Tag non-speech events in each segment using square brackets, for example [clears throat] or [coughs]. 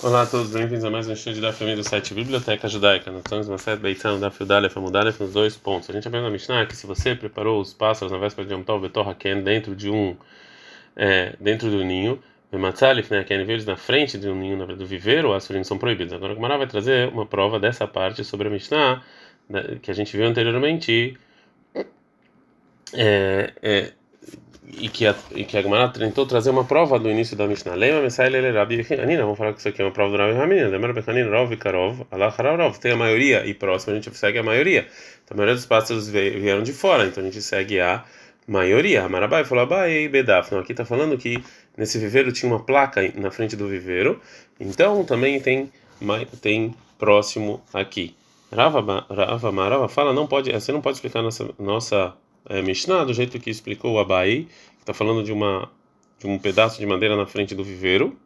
Olá a todos, bem-vindos a mais um estudo da família do site Biblioteca Judaica. Nós estamos na sete Beitzan da Fiudalef Amudalef nos dois pontos. A gente aprende na Mishnah que se você preparou os pássaros na véspera de Yom Tov Betor Haken dentro de um é, dentro do ninho, Matzalif, né, Haken, eles na frente de um ninho do viveiro, as furinos são proibidos. Agora o Gemara vai trazer uma prova dessa parte sobre a Mishnah né, que a gente viu anteriormente. É, é, e que a, e que a Gemara tentou trazer uma prova do início da Mishnah. Lema Messai Lele Rabi Hanina. Vamos falar que isso aqui é uma prova do Rabi Hanina. Lema Rabi Hanina, Rov Karov, Allah Hararov. Tem a maioria e próximo a gente segue a maioria. Então, a maioria dos pássaros vieram de fora, então a gente segue a maioria. Amarabai falou Abai Bedaf. Aqui está falando que nesse viveiro tinha uma placa na frente do viveiro. Então também tem, tem próximo aqui. Rava, Rava Marava fala, não pode, você não pode explicar nossa nossa é, Mishnah, do jeito que explicou o Abai, que está falando de, uma, de um pedaço de madeira na frente do viveiro,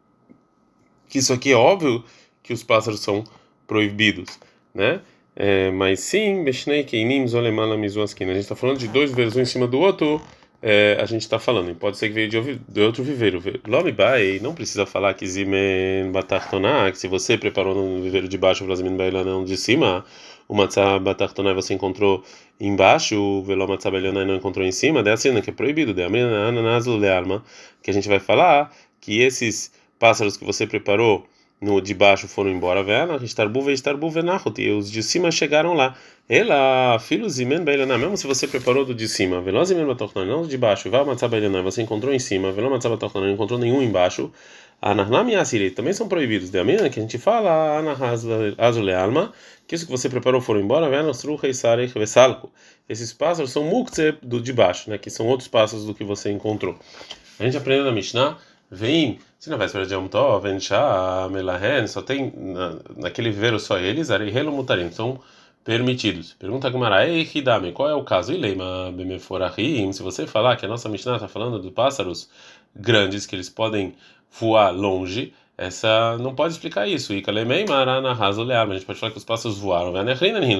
que isso aqui é óbvio que os pássaros são proibidos, né? É, mas sim, Mishnei Keinim Zolemala Mizuaskin. A gente está falando de dois viveiros um em cima do outro. É, a gente está falando, pode ser que veio de, de outro viveiro. Lome Bai, não precisa falar que Zimen Batartoná, que se você preparou no viveiro de baixo, o Zimen não de cima, o Matzah Batartonai você encontrou embaixo, o Velo Matzah Belionai não encontrou em cima, é assim, que é proibido, de Lealma, que a gente vai falar que esses pássaros que você preparou no de baixo foram embora, vela, Estarbu Estarbu Venachot, e os de cima chegaram lá. Ela, filho Zimen Bailanai, mesmo se você preparou do de cima, Velo Zimen Batartonai, não de baixo, Matzah Belionai, você encontrou em cima, Velo Matzah Batartonai não encontrou nenhum embaixo, Anarnam e Asiri também são proibidos. De Amina, que a gente fala, Anahazule Alma, que isso que você preparou foram embora, esses pássaros são mukze do de baixo, né, que são outros pássaros do que você encontrou. A gente aprendeu na Mishnah, vem, se na véspera de Yom Tov, Venchá, Melahen, só tem na, naquele viveiro só eles, Arihelo Mutarim, são permitidos. Pergunta a Gemara, Ei, Hidame, qual é o caso? Ileima Bemeforahim, se você falar que a nossa Mishnah está falando de pássaros grandes, que eles podem voar longe, essa não pode explicar isso. Ika lemei marana raso lear, a gente pode falar que os pássaros voaram.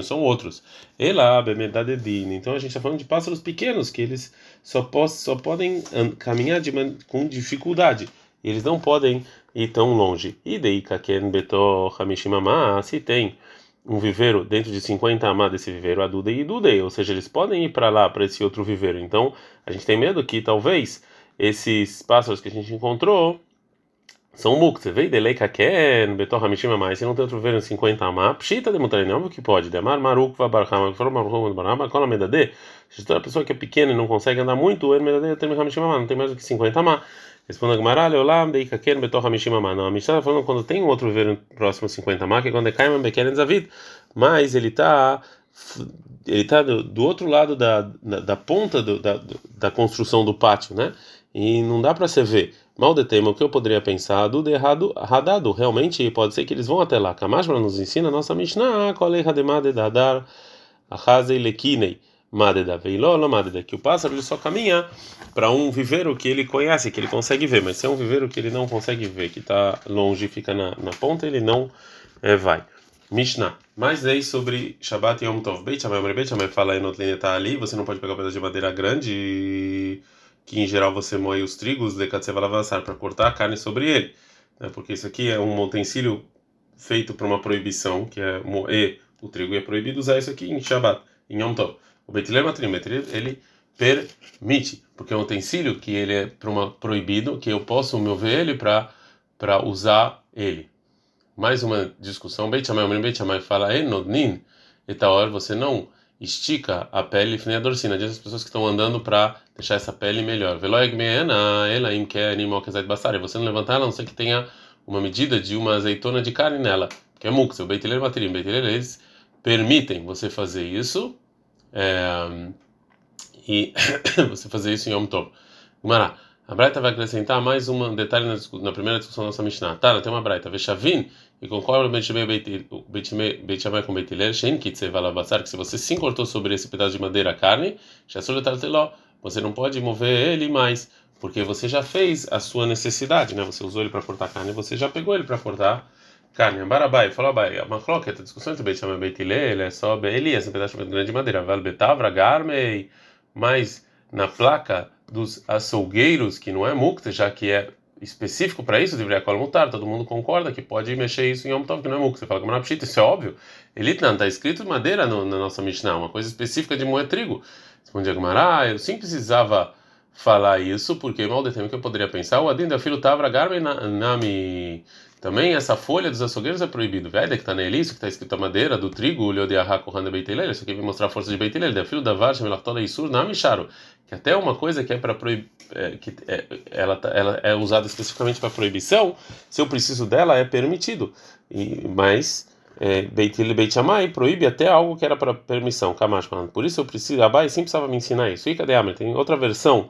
são outros. Ela bemedadedin. Então a gente está falando de pássaros pequenos que eles só, só podem caminhar de, com dificuldade. Eles não podem ir tão longe. E daí kaken beto hamishimama, se tem um viveiro dentro de 50 amá desse viveiro, adude e dude, ou seja, eles podem ir para lá, para esse outro viveiro. Então a gente tem medo que talvez esses pássaros que a gente encontrou são mukse, veio delei kaken, betor hamishima mais, se não tem outro ver em 50 amá, pshita de mutarin, óbvio que pode, demar maruk vabarhama, que for maruk vabarhama, qual a medade? Se toda pessoa que é pequena e não consegue andar muito, o medade tem hamishima não tem mais do que 50 amá. Responda a Gemara, Leolam, Dei Kaken, Betor Hamishim Amá. Não, a Mishnah está falando quando tem outro viveiro próximo a 50 Amá, que é quando é Kaiman Beken Zavid, mas ele está ele está do, do, outro lado da, da, da ponta do, da, da construção do pátio, né? E não dá para você ver. Mal de tema, o que eu poderia pensar do errado, radado, realmente pode ser que eles vão até lá. Kamashma nos ensina nossa Mishnah, kolei hademade dadar, achazei lekinei, madeda veilolo madeda, que o pássaro ele só caminha para um viveiro que ele conhece, que ele consegue ver, mas se é um viveiro que ele não consegue ver, que está longe, fica na, na ponta, ele não é, vai. Mishnah. Mais leis sobre Shabbat e Yom Tov. Beit Shammai, Beit Shammai fala em tá ali, você não pode pegar um pedaço de madeira grande e que em geral você moe os trigos de avançar para cortar a carne sobre ele, né? porque isso aqui é um utensílio feito para uma proibição, que é moer o trigo, e é proibido usar isso aqui em Shabbat, em Yom Tov. O Betiler Matrimetri, ele permite, porque é um utensílio que ele é para uma proibido, que eu posso mover ele para para usar ele. Mais uma discussão, Beit Shammai, Beit Shammai fala, Enodnin, etaor, você não estica a pele e a dorsina, diz as pessoas que estão andando para deixar essa pele melhor. Você não levantar ela, a não ser que tenha uma medida de uma azeitona de carne nela, que é mux, o beitileiro materim. Beitileiro, eles permitem você fazer isso é, e [coughs] você fazer isso em Yom Tov. Gumará. A Braita vai acrescentar mais um detalhe na, na primeira discussão da nossa Mishnah. Tá, tem uma Braita. Vechavin, e concorda o Beit Shammai com Beit Hillel, Shen Kitse Valabassar, que se você sim cortou sobre esse pedaço de madeira a carne, você não pode mover ele mais, porque você já fez a sua necessidade, né? Você usou ele para cortar carne, você já pegou ele para cortar carne. Barabai, falou Abai, a macloqueta, a discussão entre Beit Shammai e Beit Hillel é só Elias, um pedaço grande de madeira, Val Betavra, Garmei, mas na placa dos açougueiros, que não é mukta, já que é específico para isso, deveria cola mutar, todo mundo concorda que pode mexer isso em Yom Tov, que não é muco. Você fala que é pshita, isso é óbvio. Elitnan, está escrito madeira no, na nossa Mishnah, uma coisa específica de moer trigo. Responde Agmará, eu sim precisava falar isso, porque mal de tempo que eu poderia pensar, o Adin da filho Tavra Garme Nami. Também essa folha dos açougueiros é proibido. Veda que está nele, isso que está escrito a madeira do trigo, olho de arraco randa beitilel. Isso aqui vem mostrar a força de beitilel. Da filho da varja, melachtola e sur, nami charo. Que até uma coisa que é para proibir, é, que é, ela, tá, ela é usada especificamente para proibição, se eu preciso dela, é permitido. E, mas é, Beitil Beit Shammai proíbe até algo que era para permissão, Kamash Por isso eu preciso, Abai sempre precisava me ensinar isso. E cadê Amr? Tem outra versão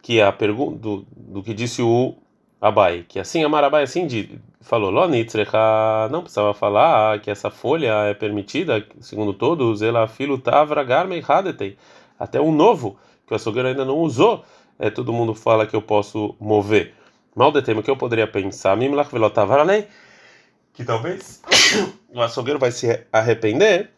que é a pergunta do, do que disse o Abai, que assim Amar Abai assim de, falou, não precisava falar que essa folha é permitida, segundo todos, ela filo tavra garmei hadetei, até um novo que o açougueiro ainda não usou, é, todo mundo fala que eu posso mover. Mal de tema que eu poderia pensar, mimlach velotavaralei, que talvez [coughs] o açougueiro vai se arrepender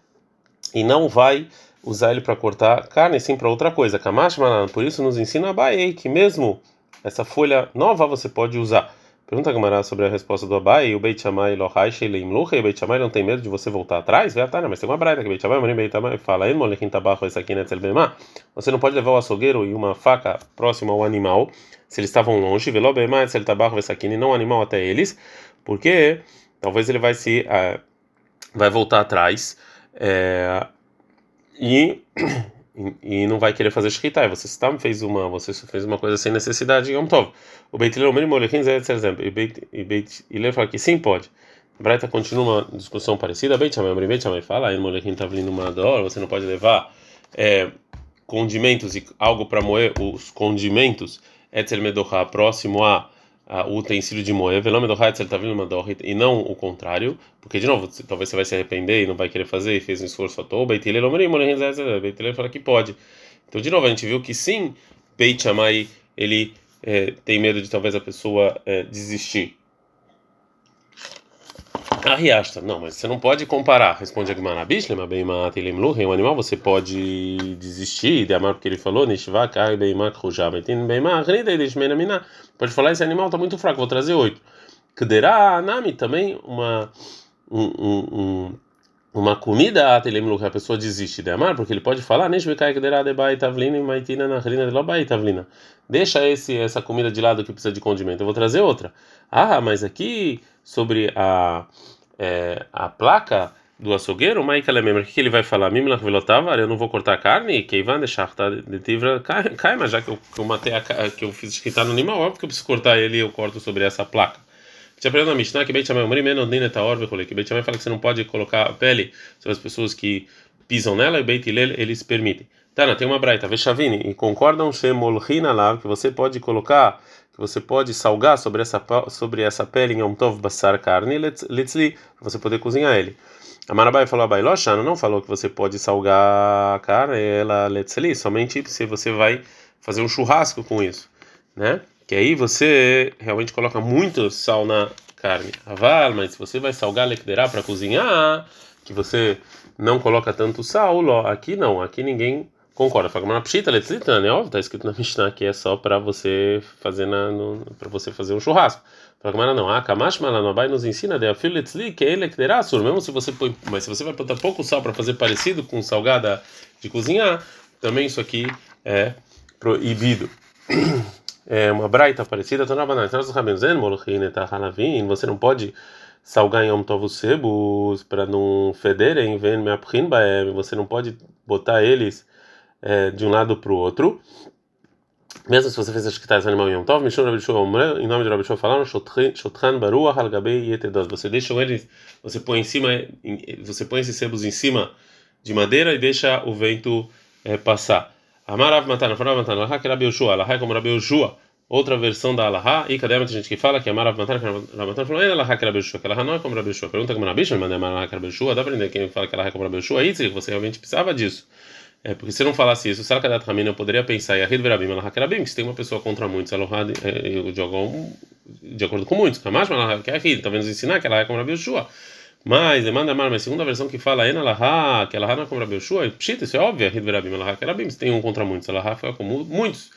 e não vai usar ele para cortar carne, sim para outra coisa. Kamash por isso nos ensina a Baei, que mesmo essa folha nova você pode usar. Pergunta a Gamara sobre a resposta do Abai, o Beit Shammai lohai sheilim lucha, e o Beit Shammai não tem medo de você voltar atrás? Vai atrás, mas tem uma braita que Beit Shammai, Beit Shammai fala, molechin tabaco esse aqui netzel bema. Você não pode levar o açougueiro e uma faca próxima ao animal, se eles estavam longe, velo bema etzel tabaco esse aqui, não animal até eles, porque talvez ele vai se uh, vai voltar atrás é, e [clears throat] e não vai querer fazer shkita. Você está fez uma, você fez uma coisa sem necessidade Yom Tov. O Beit Hillel mínimo molechin é exemplo. E Beit e Beit Hillel fala que sim pode. A Braita continua uma discussão parecida. Beit Shammai, Beit Shammai fala, aí molechin está vindo uma dor, você não pode levar é, condimentos e algo para moer os condimentos. Etzel medocha próximo a o utensílio de moer, e não o contrário, porque de novo, talvez você vai se arrepender e não vai querer fazer e fez um esforço à toa. Beitilei fala que pode. Então, de novo, a gente viu que sim, Beit Shammai, ele é, tem medo de talvez a pessoa é, desistir. A riasta, não, mas você não pode comparar. Responde Agmar Abishlema, Beima Telem Luhem, um animal você pode desistir de amar porque ele falou, Nishva Kai Beima Krujama, tem Beima Rida e Deshmena Mina. Pode falar, esse animal está muito fraco, vou trazer oito. Kderá Nami também, uma. Um, um, uma comida a Luhem, a pessoa desiste de amar, porque ele pode falar. Deixa esse, essa comida de lado que precisa de condimento, eu vou trazer outra. Ah, mas aqui sobre a é, a placa do açougueiro, mas que lembra o que ele vai falar? Mimlach velotavar, eu não vou cortar carne, que vai deixar tá de tivra cai, mas já que eu, que eu matei a que eu fiz escritar no animal, óbvio que eu preciso cortar ele, eu corto sobre essa placa. Te aprendendo na Mishnah que Beit Shammai Omri menos nem eta orbe que Beit Shammai fala que você não pode colocar a pele sobre as pessoas que pisam nela e Beit Hillel eles permitem. Tana, tem uma braita, Vechavini, e concordam Shemolchina lá que você pode colocar que você pode salgar sobre essa sobre essa pele em Yom Tov Basar carne, litzli, para você poder cozinhar ele. A Marabai falou a Bailoshana não falou que você pode salgar a carne, ela litzli, somente se você vai fazer um churrasco com isso, né? Que aí você realmente coloca muito sal na carne. Aval, mas se você vai salgar lekderá para cozinhar, que você não coloca tanto sal, aqui não, aqui ninguém Concorda, fala na pshita letzlitana, né? Óbvio, tá escrito na Mishnah que é só para você fazer na para você fazer um churrasco. Fala não, ah, kamash malanobai nos ensina de afil letzli que ele que sur, mesmo se você põe, mas se você vai botar pouco sal para fazer parecido com salgada de cozinhar, também isso aqui é proibido. [clears throat] É uma braita parecida, você não pode salgar em Yom Tov para não federem, você não pode botar eles é, de um lado para o outro. Mesmo se você fez as quitais animal Yom Tov, Mishon Rabi em nome de Rabi Shua falaram, Shotran Baruah Halgabei Yetedot. Você deixa eles, você põe em cima, você põe esses sebos em cima de madeira e deixa o vento é, passar. Amarav Matana, Farav Matana, Alaha que Rabi Yoshua, Alaha é como Rabi Yoshua. Outra versão da Alaha, e cadê muita gente que fala que Amarav Matana, Rabi Matana falou, Alaha que Rabi Yoshua, que Alaha não é como Rabi Yoshua. Pergunta como Rabi Yoshua, mas Amarav que Rabi Yoshua, dá para entender quem fala que Alaha é como Rabi Yoshua, aí você realmente precisava disso. É, porque se eu não falasse isso, Sarkadat Ramina, eu poderia pensar, Yahid Verabim, Alahakerabim, que se tem uma pessoa contra muitos, Alohad, é, de, algum, de acordo com muitos, Kamash, Alahakerabim, talvez nos ensinar que ela é como Rabi Yoshua. Mas, demanda Mar, mas segunda versão que fala, Ena Alaha, que ela não é como Rabi Yoshua, isso é óbvio, Yahid Verabim, Alahakerabim, se tem um contra muitos, Alaha foi como muitos.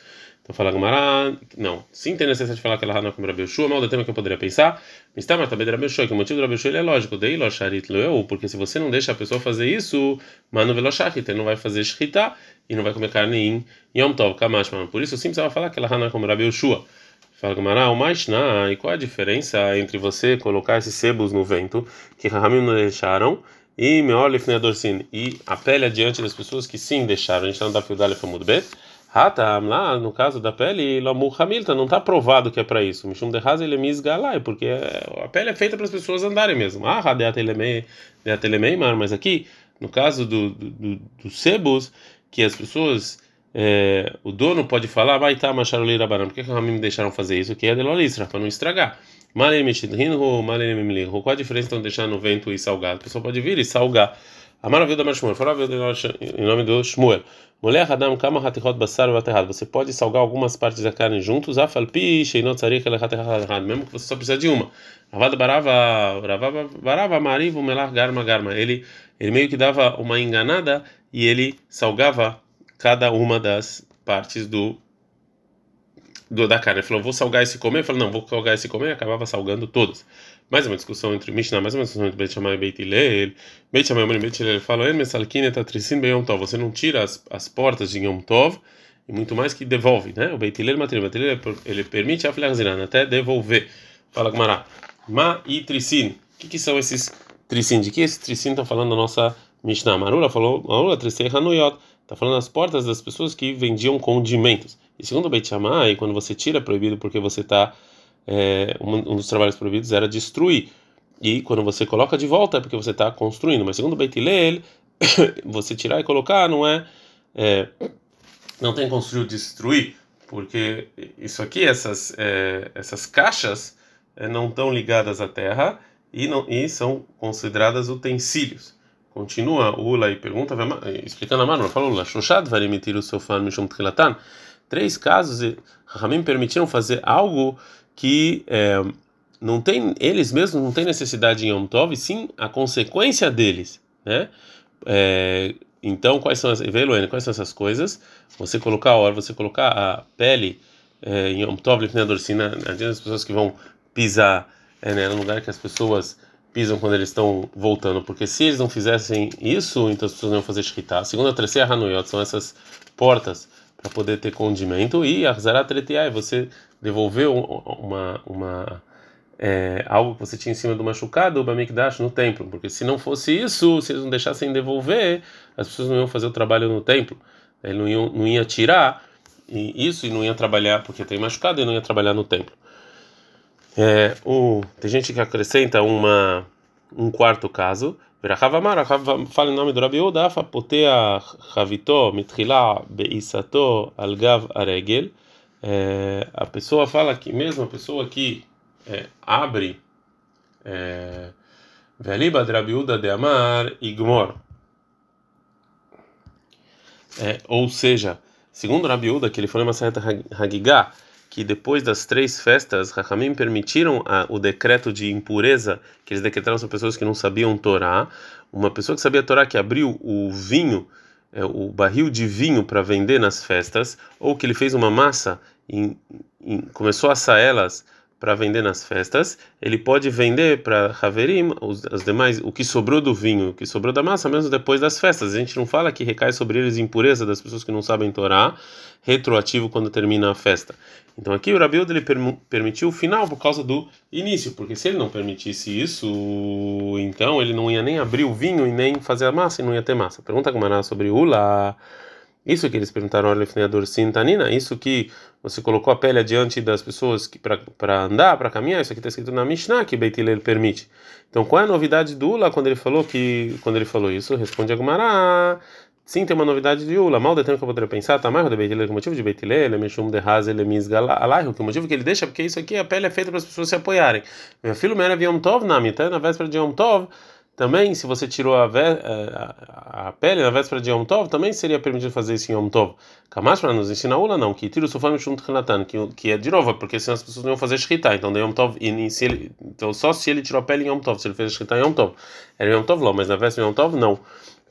Então fala Gamara, não, sim tem necessidade de falar que ela é como Rabi Yoshua, mal do tema que eu poderia pensar, mas tá, mas também de Rabi Yoshua, que o motivo do Rabi é lógico, dei lo sharit lo porque se você não deixa a pessoa fazer isso, mano velo shachit, ele não vai fazer shchita e não vai comer carne em Yom Tov, kamash, por isso sim precisava falar que ela é como Rabi Yoshua. Fala Gamara, o Maishna, e qual a diferença entre você colocar esses sebos no vento, que Rahamim não deixaram, e Meolif e a pele adiante das pessoas que sim deixaram, a gente não dá Fiudale Famud Bet, Hatam, lá no caso da pele, Lomu Hamilton, não está provado que é para isso. Mishum de Hazel Galai, porque a pele é feita para as pessoas andarem mesmo. Ah, Hadeatelemei, mas aqui, no caso do, do, do sebos, que as pessoas é, o dono pode falar, vai estar macharoleira barão, por que que me deixaram fazer isso? Que é de lolistra, para não estragar. Qual a diferença então de deixar no vento e salgar? A pessoa pode vir e salgar. A maravilha da Shmuel, fala em nome do Shmuel. Mulher Hadam Kama Hatichot Basar Vaterrad. Você pode salgar algumas partes da carne juntos, Afalpi, Sheinot Tzarich Elechaterrad, mesmo que você só precisa de uma. Ravada Barava, Ravava Barava Marivo Melar Garma Garma. Ele, ele meio que dava uma enganada e ele salgava cada uma das partes do, do da carne. Ele falou, vou salgar esse comer. Eu falei, não, vou salgar esse comer. Acabava salgando todas. Mais uma discussão entre Mishnah, mais uma discussão entre Beit Shammai e Beit Hillel. Beit Shammai e Beit Hillel falam. Você não tira as, as portas de Yom Tov e muito mais que devolve, né? O Beit Hillel Matrim. Beit Hillel, ele permite a Filhazirana até devolver. Fala Gmará. Ma e Trisin. O que, que são esses Trisin? De que esses Trisin estão falando na nossa Mishnah? Marula falou, Marula Trisin Hanuyot. Está falando as portas das pessoas que vendiam condimentos. E segundo o Beit Shammai, quando você tira é proibido porque você está é, um, dos trabalhos proibidos era destruir e quando você coloca de volta é porque você está construindo. Mas segundo Beit Hillel, [coughs] você tirar e colocar não é, é não tem construir destruir porque isso aqui essas é, essas caixas é, não estão ligadas à terra e não e são consideradas utensílios. Continua o Ula e pergunta, explicando a mano, falou Ula, Shoshad o seu fã Mishum Tchilatan. Três casos, Rahamim permitiram fazer algo que é, não tem, eles mesmos não têm necessidade em Yom Tov, sim a consequência deles, né? É, então, quais são as, quais são essas coisas? Você colocar a hora, você colocar a pele é, em Yom Tov, Lifnei adiante das pessoas que vão pisar é, né, no lugar que as pessoas pisam quando eles estão voltando, porque se eles não fizessem isso, então as pessoas não iam fazer shkita. A segunda, a terceira, Hanuyot, são essas portas para poder ter condimento e a é você devolveu uma uma é, algo que você tinha em cima do machucado, o Bamikdash, no templo, porque se não fosse isso, se eles não deixassem devolver, as pessoas não iam fazer o trabalho no templo, ele não ia, não ia tirar isso e não ia trabalhar, porque tem machucado e não ia trabalhar no templo. É, o, tem gente que acrescenta uma, um quarto caso. Verachavamar, fala em nome do Rabi Uda, potea chavito mitchila beisato algav aregel. A pessoa fala que mesmo a pessoa que é, abre Veliba de Rabi Uda de Amar Igmor. Ou seja, segundo Rabi Uda, que ele foi uma certa Hagigah, que depois das três festas, Rahamim permitiram a, o decreto de impureza que eles decretaram sobre pessoas que não sabiam Torá. Uma pessoa que sabia Torá que abriu o vinho, é, o barril de vinho para vender nas festas, ou que ele fez uma massa e, começou a assar elas para vender nas festas, ele pode vender para Haverim os, as demais, o que sobrou do vinho, o que sobrou da massa, mesmo depois das festas. A gente não fala que recai sobre eles impureza das pessoas que não sabem Torá, retroativo quando termina a festa. Então aqui o Rabiud ele permitiu o final por causa do início, porque se ele não permitisse isso, então ele não ia nem abrir o vinho e nem fazer a massa e não ia ter massa. Pergunta como sobre Ula. Isso que eles perguntaram ao Lefneador Sintanina, isso que você colocou a pele adiante das pessoas para andar, para caminhar, isso aqui está escrito na Mishnah que Beit Hillel permite. Então, qual é a novidade do Ula quando ele falou que quando ele falou isso? Responde Agumara. Sim, tem uma novidade de Ula. Mal de tempo que eu poderia pensar, tá mais de Beit Hillel, o motivo de Beit Hillel, Meshum de Hazel, Misgalah, que o motivo que ele deixa é porque isso aqui a pele é feita para as pessoas se apoiarem. Meu filho Mera Yom Tov, na na véspera de Yom Tov, também, se você tirou a, eh, a, a, pele na véspera de Yom Tov, também seria permitido fazer isso em Yom Tov. Kamash para nos ensinar Ula, não, que tira o sofá Mishum que, que é de novo, porque senão as pessoas não iam fazer Shkita. Então, Yom Tov, e, se ele, então só se ele tirou a pele em Yom Tov, se ele fez Shkita em Yom Tov. Era Yom Tov, não, mas na véspera de Yom Tov, não.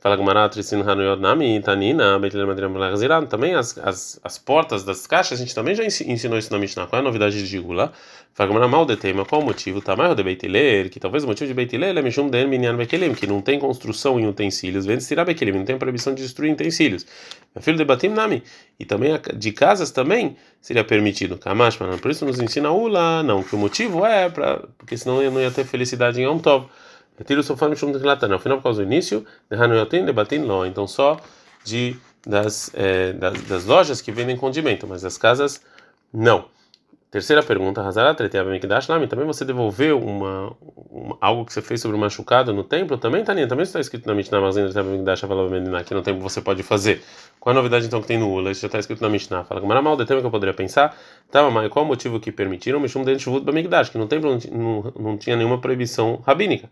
Fala Gumará, Tricin Hanuyot Nami, Tanina, Betilel Madriam Ziran. Também as, as, as portas das caixas, a gente também já ensinou isso na Mishnah. Qual é a novidade de Gula? Fala Gumará, mal de tema, qual o motivo? Tamarro de Beitiler, que talvez o motivo de Beitiler é Mishum Den Minyan Bekelim, que não tem construção em utensílios, vem tirar Bekelim, não tem proibição de destruir utensílios. Filho de Batim Nami. E também de casas também seria permitido. Kamash, por isso nos ensina Ula, não, que o motivo é para porque senão eu não ia ter felicidade em Yom Tov. Retiro sofá Mishum Tchilatana. Ao final, por causa do início, Hanuyotin debatim Lo. Então, só de, das, é, das, das, lojas que vendem condimento, mas das casas, não. Terceira pergunta, Hazarat também você devolveu uma, uma, algo que você fez sobre o machucado no templo? Também, Taninha, também está escrito na Mishnah, que no templo você pode fazer. Qual a novidade então que tem no Ula? Isso já está escrito na Mishnah. Fala que mal de tempo que eu poderia pensar. Tá, mas qual o motivo que permitiram Mishum Denshuvut Bamigdash? Que no templo não, não, não tinha nenhuma proibição rabínica.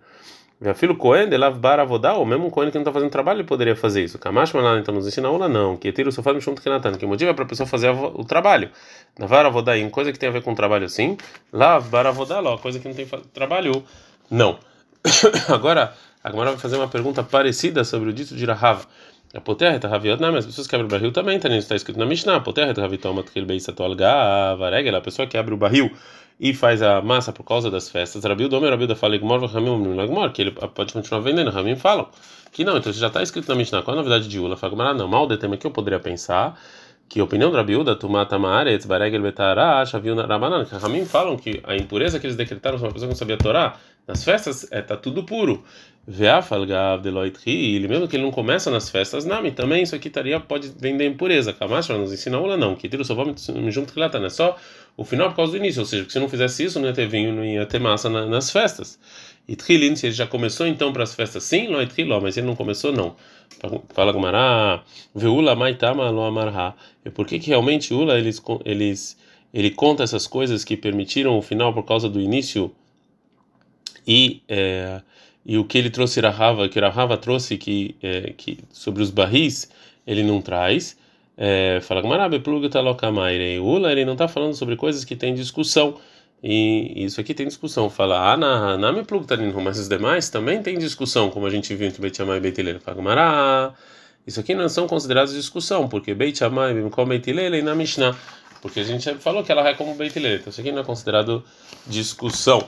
Meu filho Cohen de Lavbar ou mesmo um Cohen que não está fazendo trabalho, ele poderia fazer isso. Kamash Malan então nos ensina aula, não. Que tira o sofá Tkinatan, que o motivo é para a pessoa fazer o trabalho. Lavar em coisa que tem a ver com trabalho sim. Lavbar lá, coisa que não tem trabalho, não. [coughs] Agora, a Gamara vai fazer uma pergunta parecida sobre o dito de Rahava. A poterra raviot, não, mas as pessoas que abrem o barril também, tá, está escrito na Mishnah. A poterra está ravitomat que ele beisa a pessoa que abre o barril e faz a massa por causa das festas. Rabiu Domer, Rabiu da fala Igmor, Ramim, que ele pode continuar vendendo. Ramim falam que não, então já está escrito na Mishnah. Qual a novidade de Ula? Fala, não, mal de tema que eu poderia pensar que a opinião do Rabiuda, Tumata Maaretz, Baregel Betara, Shaviu Rabanan, que Ramim falam que a impureza que eles decretaram sobre uma pessoa que não sabia Torá, nas festas, é, tá tudo puro. Veafalgav Deloit Ri, mesmo que ele não começa nas festas, Nami, também isso aqui estaria, pode vender impureza. Kamash nos ensina Ula não, que tira o seu junto que lá tá, né? Só o final por causa do início, ou seja, que se não fizesse isso, não ia ter vinho, não ia ter massa na, nas festas. E Trilin, se ele já começou então para as festas, sim, não é Triló, mas ele não começou, não. Fala Gumará, Veula Maitama Lo Amarha. E por que que realmente Ula eles, eles, ele conta essas coisas que permitiram o final por causa do início e. É, e o que ele trouxe Rahava, que Rahava trouxe que, é, que sobre os barris, ele não traz. É, fala Gamarabe pluga talokamaire. Ula ele não está falando sobre coisas que tem discussão. E isso aqui tem discussão. Fala Ana, Nami plugtaninhu, mas os demais também tem discussão, como a gente viu entre Beit Shammai e Beit Hillel. Fala Gamara. Isso aqui não são considerados discussão, porque Beit Shammai como Beit Hillel e na Mishnah. Porque a gente falou que ela é como Beit Hillel. Então isso aqui não é considerado discussão.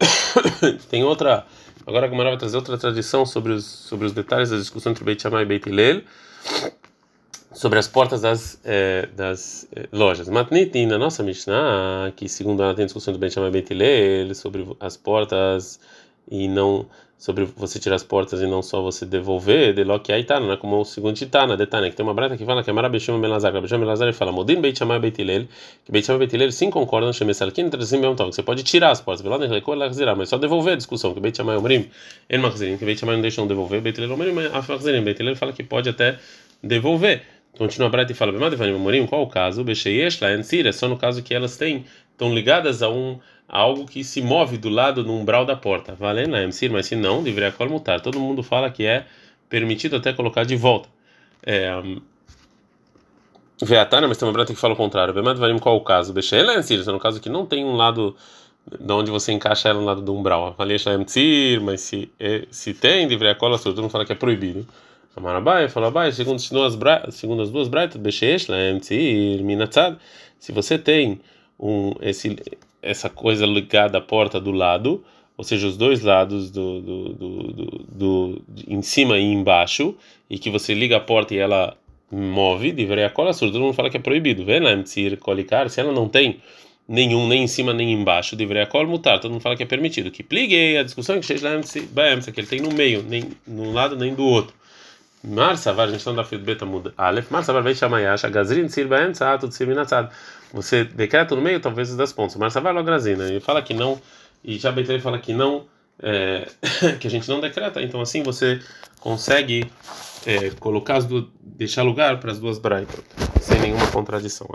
[coughs] tem outra. Agora a Gamara vai trazer outra tradição sobre os, sobre os detalhes da discussão entre Beit Shammai e Beit Hillel sobre as portas das, é, das é, lojas. Matniti, na nossa Mishnah, que segundo ela tem discussão do Ben Shammai Betilel, sobre as portas e não sobre você tirar as portas e não só você devolver, de loque aí tá, não é como o segundo titana, detana, que tem uma brata que fala que é Marabeshim Belazar, Rabeshim Belazar ele fala Modin Beit Shammai Betilel, que Beit Shammai Betilel sim concordam, Shemesalkin, trazim Bem você pode tirar as portas, mas só devolver a discussão, que Beit Shammai Omrim, En Machzirim, que Beit não deixam devolver, Betilel Omrim, Afachzirim, Betilel fala que pode até devolver. Continua a Brata e fala, Morim, qual o caso? Becheyesh, Laensir, é só no caso que elas têm, estão ligadas a um a algo que se move do lado no umbral da porta. Valendo Laensir, mas se não, deveria mutar. Todo mundo fala que é permitido até colocar de volta. É, um, Veatana, mas tem uma brata que fala o contrário. Varim, qual o caso? Becheyesh, Laensir, é no caso que não tem um lado de onde você encaixa ela no lado do umbral. Valeu, Laensir, mas se, é, se tem, deveria cola, todo mundo fala que é proibido. Amarabai falou Abai, segundo, as duas braitas, Beshesh, Minatzad, se você tem um, esse, essa coisa ligada à porta do lado, ou seja, os dois lados do, do, do, do, do em cima e embaixo, e que você liga a porta e ela move, deveria a cola surda, todo mundo fala que é proibido, vê lá, colicar, se ela não tem nenhum, nem em cima nem embaixo, deveria a cola mutar, todo mundo fala que é permitido, que pliguei, a discussão que que ele tem no meio, nem num lado nem do outro. Mar Savar, a gente está no Dafid Beta Muda Aleph, Mar Savar vai chamar Yasha, Gazrin Tsir Baem Tzat, Tsir Minatzad. Você decreta no meio, talvez, das pontas. Mar Savar logo Grazina. Ele fala que não, e já Betel fala que não, é, [laughs] que a gente não decreta. Então, assim, você consegue é, colocar as duas, deixar lugar para as duas braitas, sem nenhuma contradição.